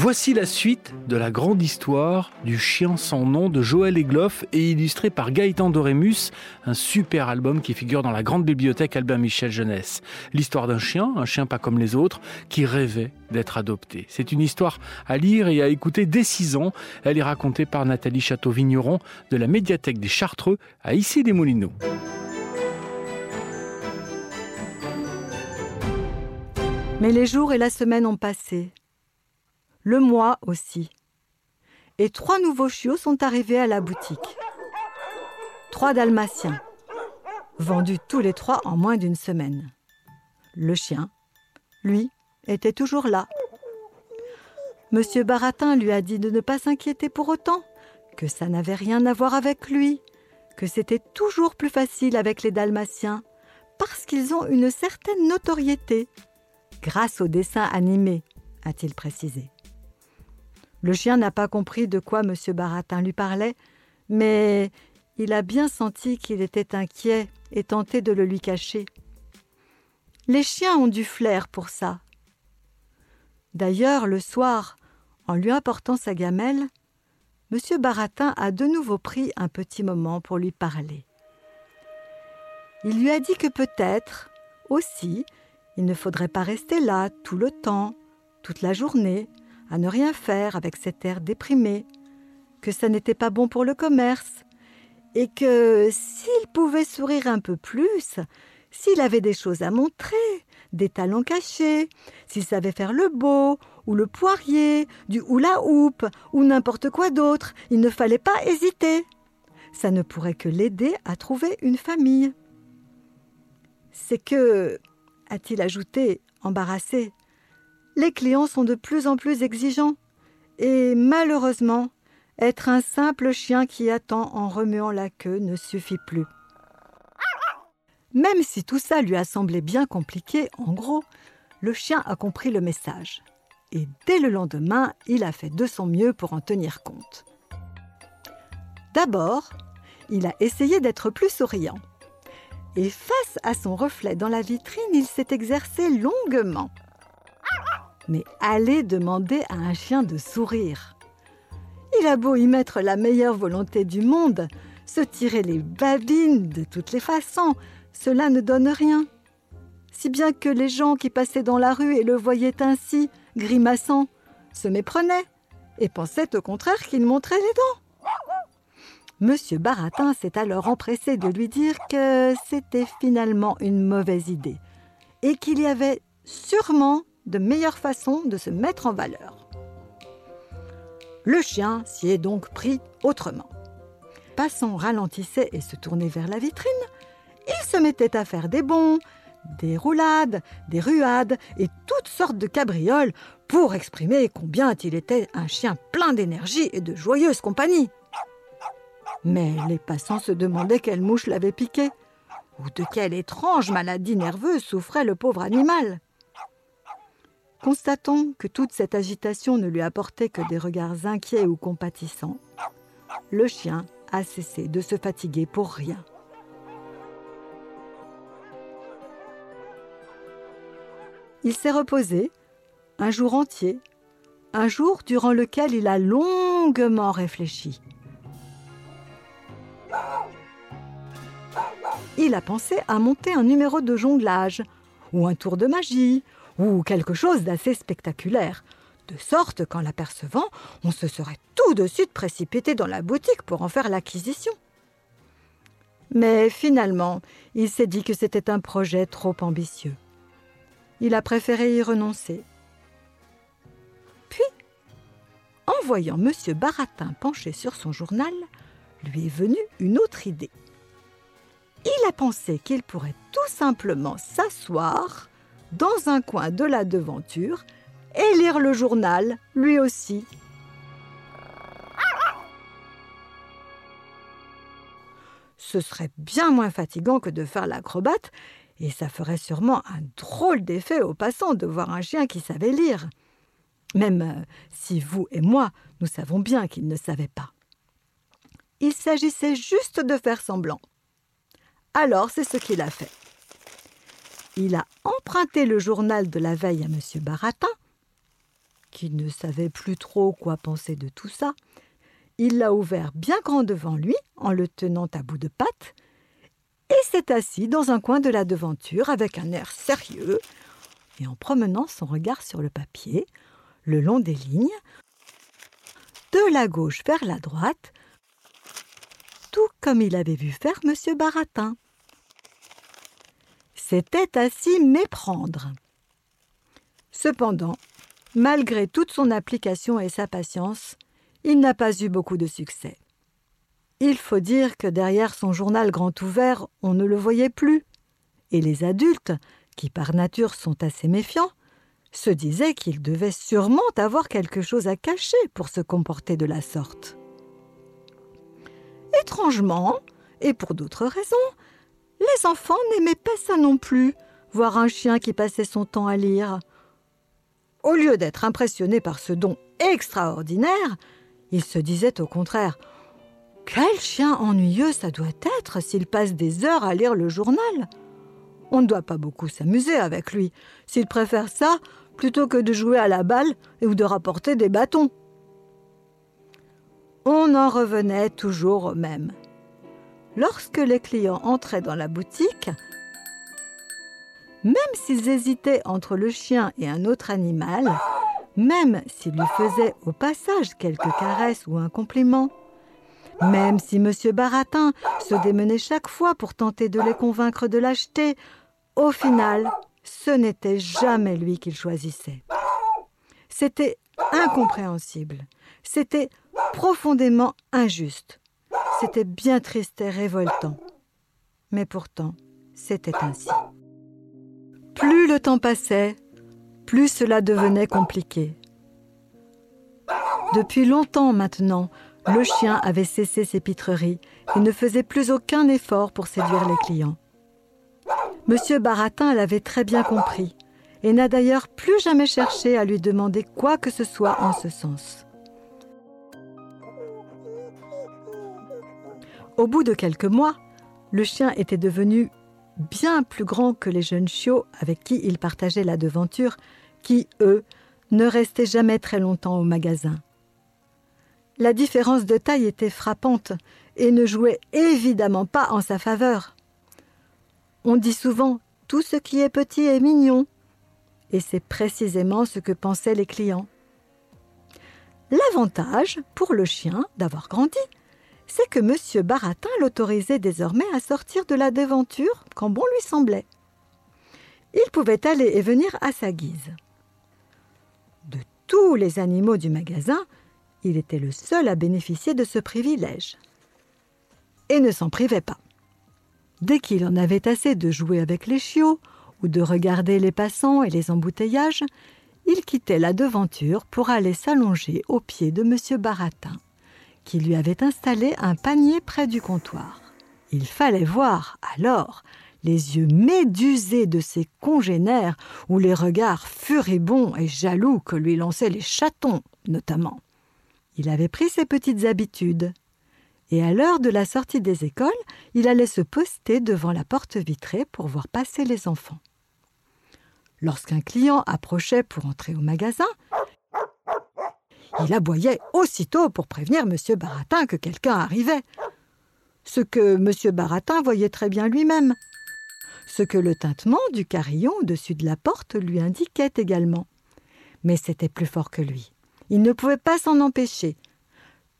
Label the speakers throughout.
Speaker 1: Voici la suite de la grande histoire du chien sans nom de Joël Egloff et illustré par Gaëtan Dorémus, un super album qui figure dans la grande bibliothèque Albert Michel Jeunesse. L'histoire d'un chien, un chien pas comme les autres, qui rêvait d'être adopté. C'est une histoire à lire et à écouter dès 6 ans. Elle est racontée par Nathalie Château-Vigneron de la médiathèque des Chartreux à Issy-les-Moulineaux.
Speaker 2: Mais les jours et la semaine ont passé le mois aussi. Et trois nouveaux chiots sont arrivés à la boutique. Trois dalmatiens, vendus tous les trois en moins d'une semaine. Le chien, lui, était toujours là. Monsieur Baratin lui a dit de ne pas s'inquiéter pour autant, que ça n'avait rien à voir avec lui, que c'était toujours plus facile avec les dalmatiens, parce qu'ils ont une certaine notoriété, grâce aux dessins animés, a-t-il précisé. Le chien n'a pas compris de quoi M. Baratin lui parlait, mais il a bien senti qu'il était inquiet et tenté de le lui cacher. Les chiens ont du flair pour ça. D'ailleurs, le soir, en lui apportant sa gamelle, M. Baratin a de nouveau pris un petit moment pour lui parler. Il lui a dit que peut-être, aussi, il ne faudrait pas rester là tout le temps, toute la journée, à ne rien faire avec cet air déprimé, que ça n'était pas bon pour le commerce, et que s'il pouvait sourire un peu plus, s'il avait des choses à montrer, des talents cachés, s'il savait faire le beau, ou le poirier, du hula hoop, ou n'importe quoi d'autre, il ne fallait pas hésiter. Ça ne pourrait que l'aider à trouver une famille. C'est que, a-t-il ajouté, embarrassé, les clients sont de plus en plus exigeants. Et malheureusement, être un simple chien qui attend en remuant la queue ne suffit plus. Même si tout ça lui a semblé bien compliqué, en gros, le chien a compris le message. Et dès le lendemain, il a fait de son mieux pour en tenir compte. D'abord, il a essayé d'être plus souriant. Et face à son reflet dans la vitrine, il s'est exercé longuement mais allez demander à un chien de sourire. Il a beau y mettre la meilleure volonté du monde, se tirer les babines de toutes les façons, cela ne donne rien. Si bien que les gens qui passaient dans la rue et le voyaient ainsi, grimaçant, se méprenaient et pensaient au contraire qu'il montrait les dents. Monsieur Baratin s'est alors empressé de lui dire que c'était finalement une mauvaise idée et qu'il y avait sûrement de meilleures façons de se mettre en valeur. Le chien s'y est donc pris autrement. Passant ralentissait et se tournait vers la vitrine, il se mettait à faire des bonds, des roulades, des ruades et toutes sortes de cabrioles pour exprimer combien il était un chien plein d'énergie et de joyeuse compagnie. Mais les passants se demandaient quelle mouche l'avait piqué, ou de quelle étrange maladie nerveuse souffrait le pauvre animal. Constatant que toute cette agitation ne lui apportait que des regards inquiets ou compatissants, le chien a cessé de se fatiguer pour rien. Il s'est reposé un jour entier, un jour durant lequel il a longuement réfléchi. Il a pensé à monter un numéro de jonglage, ou un tour de magie, ou quelque chose d'assez spectaculaire, de sorte qu'en l'apercevant, on se serait tout de suite précipité dans la boutique pour en faire l'acquisition. Mais finalement, il s'est dit que c'était un projet trop ambitieux. Il a préféré y renoncer. Puis, en voyant M. Baratin penché sur son journal, lui est venue une autre idée. Il a pensé qu'il pourrait tout simplement s'asseoir dans un coin de la devanture et lire le journal, lui aussi. Ce serait bien moins fatigant que de faire l'acrobate, et ça ferait sûrement un drôle d'effet aux passants de voir un chien qui savait lire. Même euh, si vous et moi, nous savons bien qu'il ne savait pas. Il s'agissait juste de faire semblant. Alors c'est ce qu'il a fait il a emprunté le journal de la veille à M. Baratin, qui ne savait plus trop quoi penser de tout ça, il l'a ouvert bien grand devant lui en le tenant à bout de patte et s'est assis dans un coin de la devanture avec un air sérieux et en promenant son regard sur le papier, le long des lignes, de la gauche vers la droite, tout comme il avait vu faire M. Baratin. C'était à s'y méprendre. Cependant, malgré toute son application et sa patience, il n'a pas eu beaucoup de succès. Il faut dire que derrière son journal grand ouvert, on ne le voyait plus, et les adultes, qui par nature sont assez méfiants, se disaient qu'il devait sûrement avoir quelque chose à cacher pour se comporter de la sorte. Étrangement, et pour d'autres raisons, les enfants n'aimaient pas ça non plus, voir un chien qui passait son temps à lire. Au lieu d'être impressionnés par ce don extraordinaire, ils se disaient au contraire Quel chien ennuyeux ça doit être s'il passe des heures à lire le journal On ne doit pas beaucoup s'amuser avec lui, s'il préfère ça plutôt que de jouer à la balle ou de rapporter des bâtons. On en revenait toujours au même. Lorsque les clients entraient dans la boutique, même s'ils hésitaient entre le chien et un autre animal, même s'ils lui faisaient au passage quelques caresses ou un compliment, même si M. Baratin se démenait chaque fois pour tenter de les convaincre de l'acheter, au final, ce n'était jamais lui qu'il choisissait. C'était incompréhensible, c'était profondément injuste, c'était bien triste et révoltant. Mais pourtant, c'était ainsi. Plus le temps passait, plus cela devenait compliqué. Depuis longtemps maintenant, le chien avait cessé ses pitreries et ne faisait plus aucun effort pour séduire les clients. Monsieur Baratin l'avait très bien compris et n'a d'ailleurs plus jamais cherché à lui demander quoi que ce soit en ce sens. Au bout de quelques mois, le chien était devenu bien plus grand que les jeunes chiots avec qui il partageait la devanture, qui, eux, ne restaient jamais très longtemps au magasin. La différence de taille était frappante et ne jouait évidemment pas en sa faveur. On dit souvent tout ce qui est petit est mignon, et c'est précisément ce que pensaient les clients. L'avantage pour le chien d'avoir grandi, c'est que M. Baratin l'autorisait désormais à sortir de la devanture quand bon lui semblait. Il pouvait aller et venir à sa guise. De tous les animaux du magasin, il était le seul à bénéficier de ce privilège. Et ne s'en privait pas. Dès qu'il en avait assez de jouer avec les chiots ou de regarder les passants et les embouteillages, il quittait la devanture pour aller s'allonger aux pieds de M. Baratin qui lui avait installé un panier près du comptoir. Il fallait voir, alors, les yeux médusés de ses congénères ou les regards furibonds et jaloux que lui lançaient les chatons, notamment. Il avait pris ses petites habitudes. Et à l'heure de la sortie des écoles, il allait se poster devant la porte vitrée pour voir passer les enfants. Lorsqu'un client approchait pour entrer au magasin, il aboyait aussitôt pour prévenir M. Baratin que quelqu'un arrivait. Ce que M. Baratin voyait très bien lui-même. Ce que le tintement du carillon au-dessus de la porte lui indiquait également. Mais c'était plus fort que lui. Il ne pouvait pas s'en empêcher.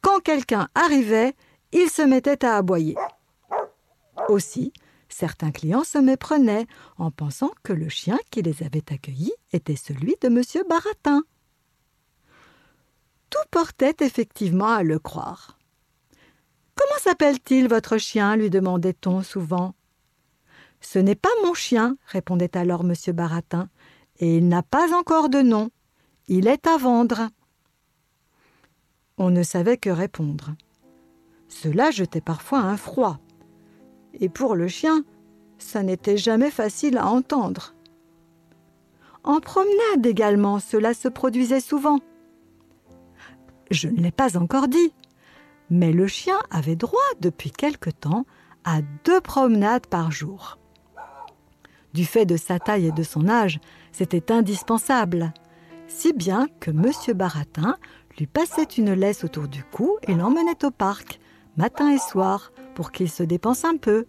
Speaker 2: Quand quelqu'un arrivait, il se mettait à aboyer. Aussi, certains clients se méprenaient en pensant que le chien qui les avait accueillis était celui de M. Baratin. Tout portait effectivement à le croire. Comment s'appelle-t-il votre chien lui demandait-on souvent. Ce n'est pas mon chien, répondait alors M. Baratin, et il n'a pas encore de nom. Il est à vendre. On ne savait que répondre. Cela jetait parfois un froid. Et pour le chien, ça n'était jamais facile à entendre. En promenade également, cela se produisait souvent. Je ne l'ai pas encore dit. Mais le chien avait droit depuis quelque temps à deux promenades par jour. Du fait de sa taille et de son âge, c'était indispensable, si bien que M. Baratin lui passait une laisse autour du cou et l'emmenait au parc, matin et soir, pour qu'il se dépense un peu.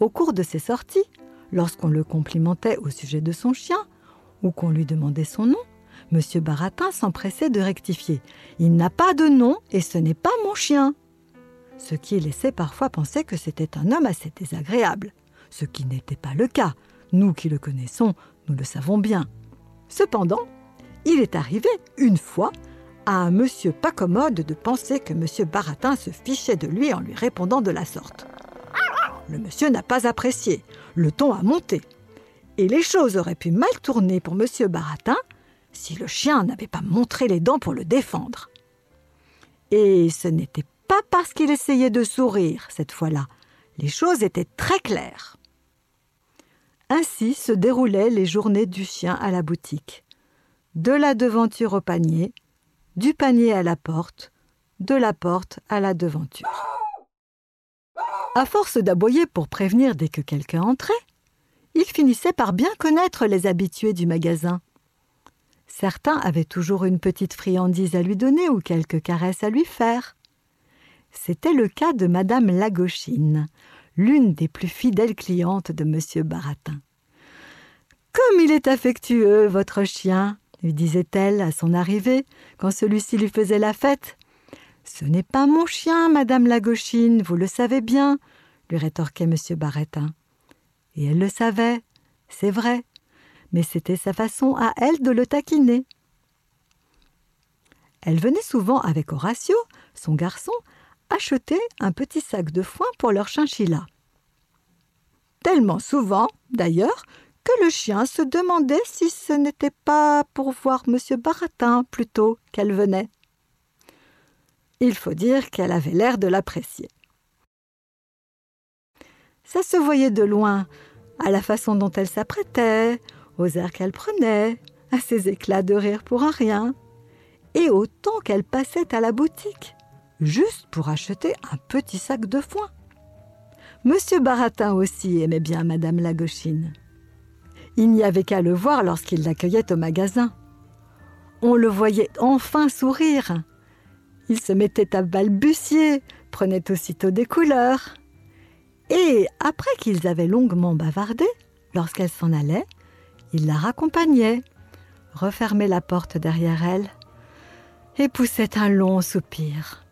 Speaker 2: Au cours de ses sorties, lorsqu'on le complimentait au sujet de son chien, ou qu'on lui demandait son nom, M. Baratin s'empressait de rectifier. Il n'a pas de nom et ce n'est pas mon chien. Ce qui laissait parfois penser que c'était un homme assez désagréable, ce qui n'était pas le cas. Nous qui le connaissons, nous le savons bien. Cependant, il est arrivé, une fois, à un monsieur pas commode de penser que monsieur Baratin se fichait de lui en lui répondant de la sorte. Le monsieur n'a pas apprécié, le ton a monté. Et les choses auraient pu mal tourner pour monsieur Baratin si le chien n'avait pas montré les dents pour le défendre. Et ce n'était pas parce qu'il essayait de sourire cette fois-là. Les choses étaient très claires. Ainsi se déroulaient les journées du chien à la boutique. De la devanture au panier, du panier à la porte, de la porte à la devanture. À force d'aboyer pour prévenir dès que quelqu'un entrait, il finissait par bien connaître les habitués du magasin. Certains avaient toujours une petite friandise à lui donner ou quelques caresses à lui faire. C'était le cas de Madame Lagauchine, l'une des plus fidèles clientes de Monsieur Baratin. Comme il est affectueux, votre chien, lui disait-elle à son arrivée, quand celui-ci lui faisait la fête. Ce n'est pas mon chien, Madame la Gauchine, vous le savez bien, lui rétorquait Monsieur Barretin. Et elle le savait, c'est vrai, mais c'était sa façon à elle de le taquiner. Elle venait souvent avec Horatio, son garçon, acheter un petit sac de foin pour leur chinchilla. Tellement souvent, d'ailleurs, que le chien se demandait si ce n'était pas pour voir M. Baratin plutôt qu'elle venait. Il faut dire qu'elle avait l'air de l'apprécier. Ça se voyait de loin, à la façon dont elle s'apprêtait, aux airs qu'elle prenait, à ses éclats de rire pour un rien, et au temps qu'elle passait à la boutique, juste pour acheter un petit sac de foin. Monsieur Baratin aussi aimait bien Madame la Gauchine. Il n'y avait qu'à le voir lorsqu'il l'accueillait au magasin. On le voyait enfin sourire. Il se mettait à balbutier, prenait aussitôt des couleurs. Et après qu'ils avaient longuement bavardé, lorsqu'elle s'en allait, il la raccompagnait, refermait la porte derrière elle et poussait un long soupir.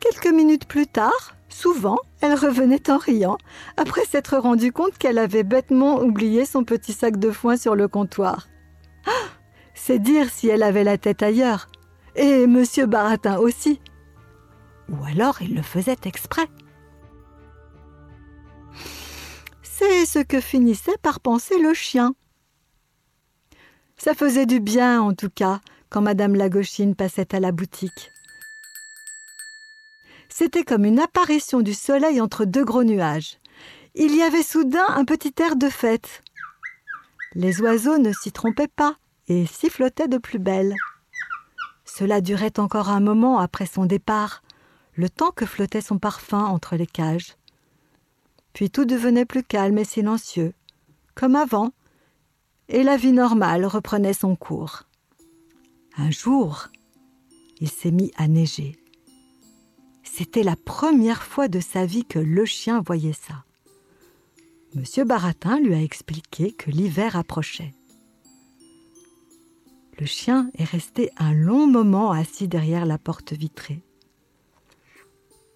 Speaker 2: Quelques minutes plus tard, Souvent, elle revenait en riant, après s'être rendue compte qu'elle avait bêtement oublié son petit sac de foin sur le comptoir. Ah, c'est dire si elle avait la tête ailleurs. Et monsieur Baratin aussi. Ou alors il le faisait exprès. C'est ce que finissait par penser le chien. Ça faisait du bien, en tout cas, quand madame Lagauchine passait à la boutique. C'était comme une apparition du soleil entre deux gros nuages. Il y avait soudain un petit air de fête. Les oiseaux ne s'y trompaient pas et sifflotaient de plus belle. Cela durait encore un moment après son départ, le temps que flottait son parfum entre les cages. Puis tout devenait plus calme et silencieux, comme avant, et la vie normale reprenait son cours. Un jour, il s'est mis à neiger. C'était la première fois de sa vie que le chien voyait ça. Monsieur Baratin lui a expliqué que l'hiver approchait. Le chien est resté un long moment assis derrière la porte vitrée.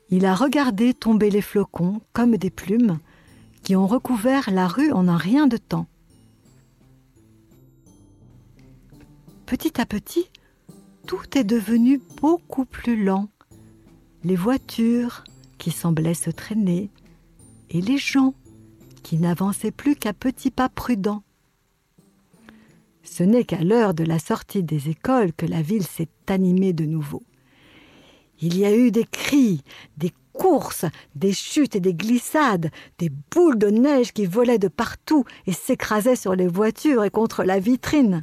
Speaker 2: Il a regardé tomber les flocons comme des plumes qui ont recouvert la rue en un rien de temps. Petit à petit, tout est devenu beaucoup plus lent les voitures qui semblaient se traîner, et les gens qui n'avançaient plus qu'à petits pas prudents. Ce n'est qu'à l'heure de la sortie des écoles que la ville s'est animée de nouveau. Il y a eu des cris, des courses, des chutes et des glissades, des boules de neige qui volaient de partout et s'écrasaient sur les voitures et contre la vitrine.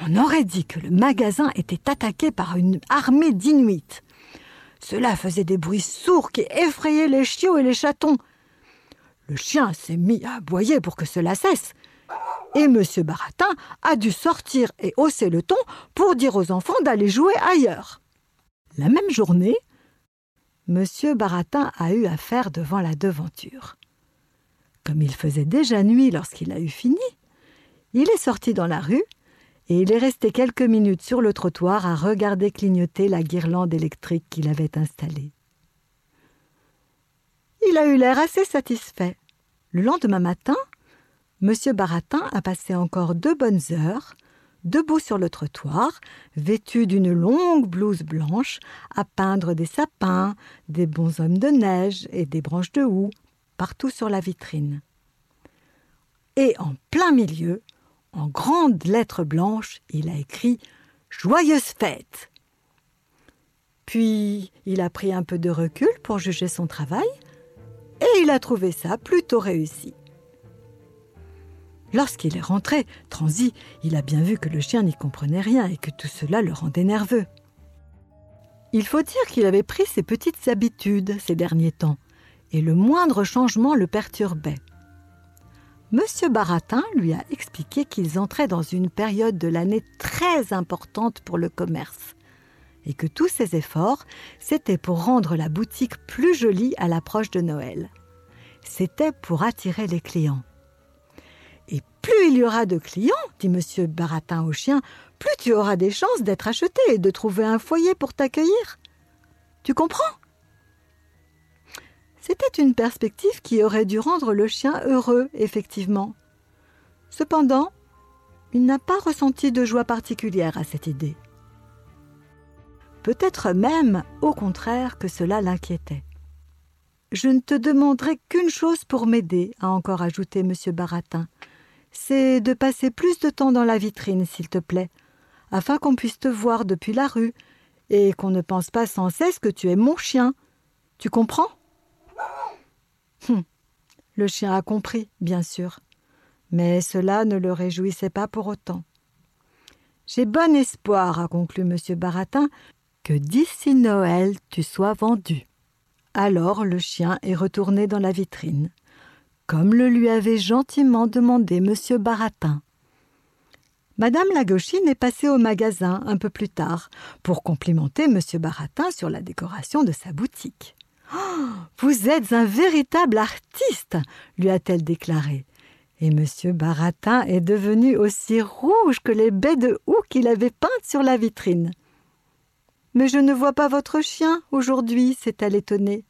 Speaker 2: On aurait dit que le magasin était attaqué par une armée d'Inuits. Cela faisait des bruits sourds qui effrayaient les chiots et les chatons. Le chien s'est mis à aboyer pour que cela cesse. Et M. Baratin a dû sortir et hausser le ton pour dire aux enfants d'aller jouer ailleurs. La même journée, M. Baratin a eu affaire devant la devanture. Comme il faisait déjà nuit lorsqu'il a eu fini, il est sorti dans la rue et il est resté quelques minutes sur le trottoir à regarder clignoter la guirlande électrique qu'il avait installée. Il a eu l'air assez satisfait. Le lendemain matin, M. Baratin a passé encore deux bonnes heures, debout sur le trottoir, vêtu d'une longue blouse blanche, à peindre des sapins, des bonshommes de neige et des branches de houx partout sur la vitrine. Et en plein milieu, en grandes lettres blanches, il a écrit Joyeuse fête. Puis il a pris un peu de recul pour juger son travail, et il a trouvé ça plutôt réussi. Lorsqu'il est rentré, transi, il a bien vu que le chien n'y comprenait rien et que tout cela le rendait nerveux. Il faut dire qu'il avait pris ses petites habitudes ces derniers temps, et le moindre changement le perturbait. Monsieur Baratin lui a expliqué qu'ils entraient dans une période de l'année très importante pour le commerce, et que tous ses efforts, c'était pour rendre la boutique plus jolie à l'approche de Noël. C'était pour attirer les clients. Et plus il y aura de clients, dit M. Baratin au chien, plus tu auras des chances d'être acheté et de trouver un foyer pour t'accueillir. Tu comprends? C'était une perspective qui aurait dû rendre le chien heureux, effectivement. Cependant, il n'a pas ressenti de joie particulière à cette idée. Peut-être même, au contraire, que cela l'inquiétait. Je ne te demanderai qu'une chose pour m'aider, a encore ajouté M. Baratin c'est de passer plus de temps dans la vitrine, s'il te plaît, afin qu'on puisse te voir depuis la rue, et qu'on ne pense pas sans cesse que tu es mon chien. Tu comprends? Hum. Le chien a compris, bien sûr, mais cela ne le réjouissait pas pour autant. J'ai bon espoir, a conclu M. Baratin, que d'ici Noël tu sois vendu. Alors le chien est retourné dans la vitrine comme le lui avait gentiment demandé M. Baratin. Madame Lagauchine est passée au magasin un peu plus tard pour complimenter M. Baratin sur la décoration de sa boutique. Oh, vous êtes un véritable artiste, lui a-t-elle déclaré. Et M. Baratin est devenu aussi rouge que les baies de houx qu'il avait peintes sur la vitrine. Mais je ne vois pas votre chien aujourd'hui, s'est-elle étonnée.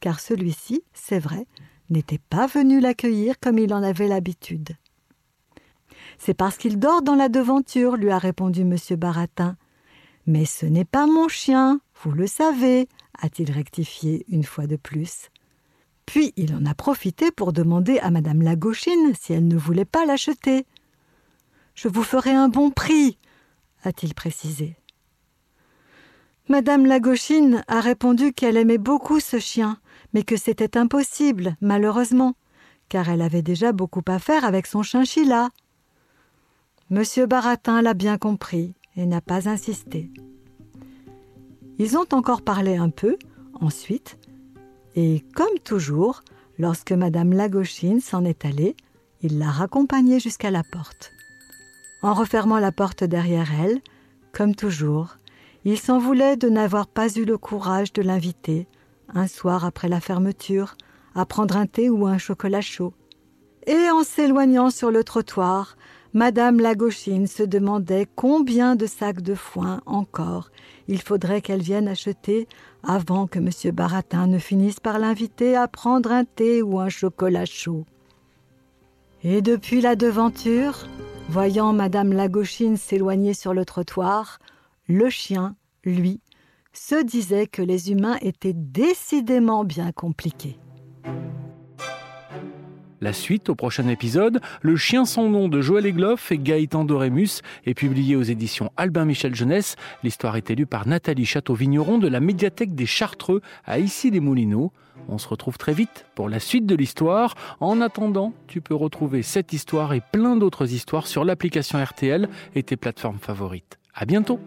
Speaker 2: Car celui-ci, c'est vrai, n'était pas venu l'accueillir comme il en avait l'habitude. C'est parce qu'il dort dans la devanture, lui a répondu M. Baratin. Mais ce n'est pas mon chien, vous le savez, a-t-il rectifié une fois de plus. Puis il en a profité pour demander à Madame la Gauchine si elle ne voulait pas l'acheter. Je vous ferai un bon prix, a-t-il précisé. Madame la Gauchine a répondu qu'elle aimait beaucoup ce chien mais que c'était impossible, malheureusement, car elle avait déjà beaucoup à faire avec son chinchilla. Monsieur Baratin l'a bien compris et n'a pas insisté. Ils ont encore parlé un peu, ensuite, et comme toujours, lorsque Madame Lagauchine s'en est allée, il l'a raccompagnée jusqu'à la porte. En refermant la porte derrière elle, comme toujours, il s'en voulait de n'avoir pas eu le courage de l'inviter, un soir après la fermeture, à prendre un thé ou un chocolat chaud. Et en s'éloignant sur le trottoir, Madame Lagauchine se demandait combien de sacs de foin encore il faudrait qu'elle vienne acheter avant que M. Baratin ne finisse par l'inviter à prendre un thé ou un chocolat chaud. Et depuis la devanture, voyant Madame Lagauchine s'éloigner sur le trottoir, le chien, lui, se disait que les humains étaient décidément bien compliqués.
Speaker 1: La suite au prochain épisode, Le chien sans nom de Joël Egloff et Gaëtan Dorémus est publié aux éditions Albin Michel Jeunesse. L'histoire est élue par Nathalie Château-Vigneron de la médiathèque des Chartreux à Issy-les-Moulineaux. On se retrouve très vite pour la suite de l'histoire. En attendant, tu peux retrouver cette histoire et plein d'autres histoires sur l'application RTL et tes plateformes favorites. À bientôt!